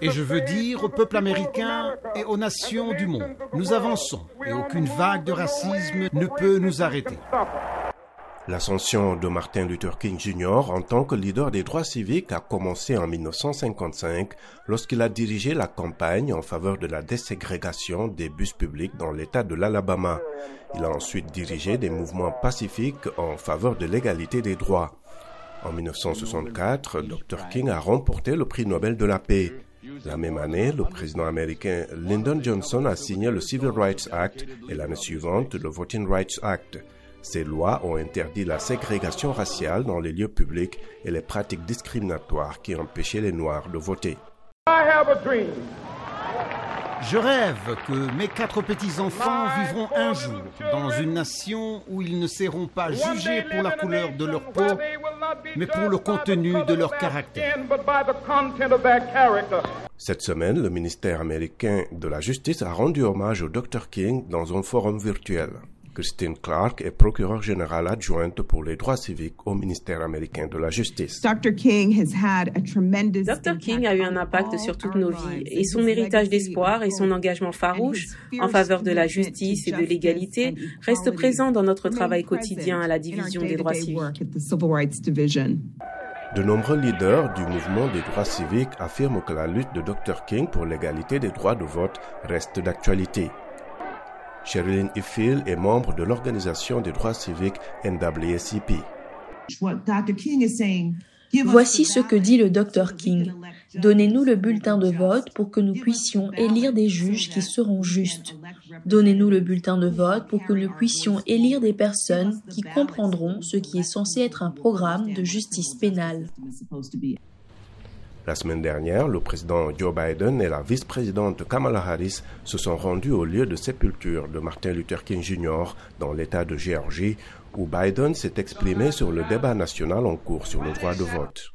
Et je veux dire au peuple américain et aux nations du monde, nous avançons et aucune vague de racisme ne peut nous arrêter. L'ascension de Martin Luther King Jr. en tant que leader des droits civiques a commencé en 1955 lorsqu'il a dirigé la campagne en faveur de la déségrégation des bus publics dans l'État de l'Alabama. Il a ensuite dirigé des mouvements pacifiques en faveur de l'égalité des droits. En 1964, Dr. King a remporté le prix Nobel de la paix. La même année, le président américain Lyndon Johnson a signé le Civil Rights Act et l'année suivante le Voting Rights Act. Ces lois ont interdit la ségrégation raciale dans les lieux publics et les pratiques discriminatoires qui empêchaient les Noirs de voter. Je rêve que mes quatre petits-enfants vivront un jour dans une nation où ils ne seront pas jugés pour la couleur de leur peau, mais pour le contenu de leur caractère. Cette semaine, le ministère américain de la Justice a rendu hommage au Dr. King dans un forum virtuel. Christine Clark est procureure générale adjointe pour les droits civiques au ministère américain de la Justice. Dr. King, a eu un impact sur toutes nos vies et son héritage d'espoir et son engagement farouche en faveur de la justice et de l'égalité reste présent dans notre travail quotidien à la division des droits civiques. De nombreux leaders du mouvement des droits civiques affirment que la lutte de Dr. King pour l'égalité des droits de vote reste d'actualité. Sherilyn Ifill est membre de l'organisation des droits civiques NAACP. Voici ce que dit le Dr King. Donnez-nous le bulletin de vote pour que nous puissions élire des juges qui seront justes. Donnez-nous le bulletin de vote pour que nous puissions élire des personnes qui comprendront ce qui est censé être un programme de justice pénale. La semaine dernière, le président Joe Biden et la vice-présidente Kamala Harris se sont rendus au lieu de sépulture de Martin Luther King Jr. dans l'État de Géorgie, où Biden s'est exprimé sur le débat national en cours sur le droit de vote.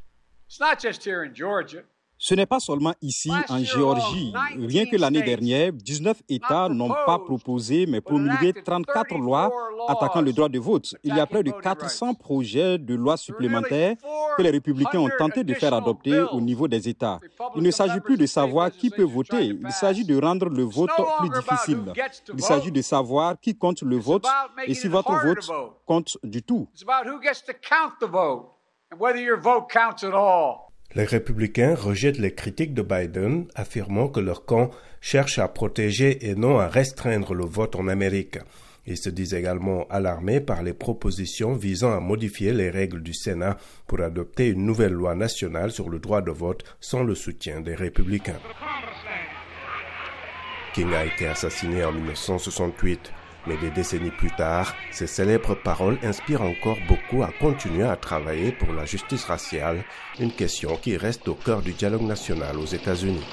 Ce n'est pas seulement ici, en Géorgie. Rien que l'année dernière, 19 États n'ont pas proposé, mais promulgué 34 lois attaquant le droit de vote. Il y a près de 400 projets de lois supplémentaires que les républicains ont tenté de faire adopter au niveau des États. Il ne s'agit plus de savoir qui peut voter, il s'agit de rendre le vote plus difficile. Il s'agit de savoir qui compte le vote et si votre vote compte du tout. Les républicains rejettent les critiques de Biden, affirmant que leur camp cherche à protéger et non à restreindre le vote en Amérique. Ils se disent également alarmés par les propositions visant à modifier les règles du Sénat pour adopter une nouvelle loi nationale sur le droit de vote sans le soutien des républicains. King a été assassiné en 1968. Mais des décennies plus tard, ces célèbres paroles inspirent encore beaucoup à continuer à travailler pour la justice raciale, une question qui reste au cœur du dialogue national aux États-Unis.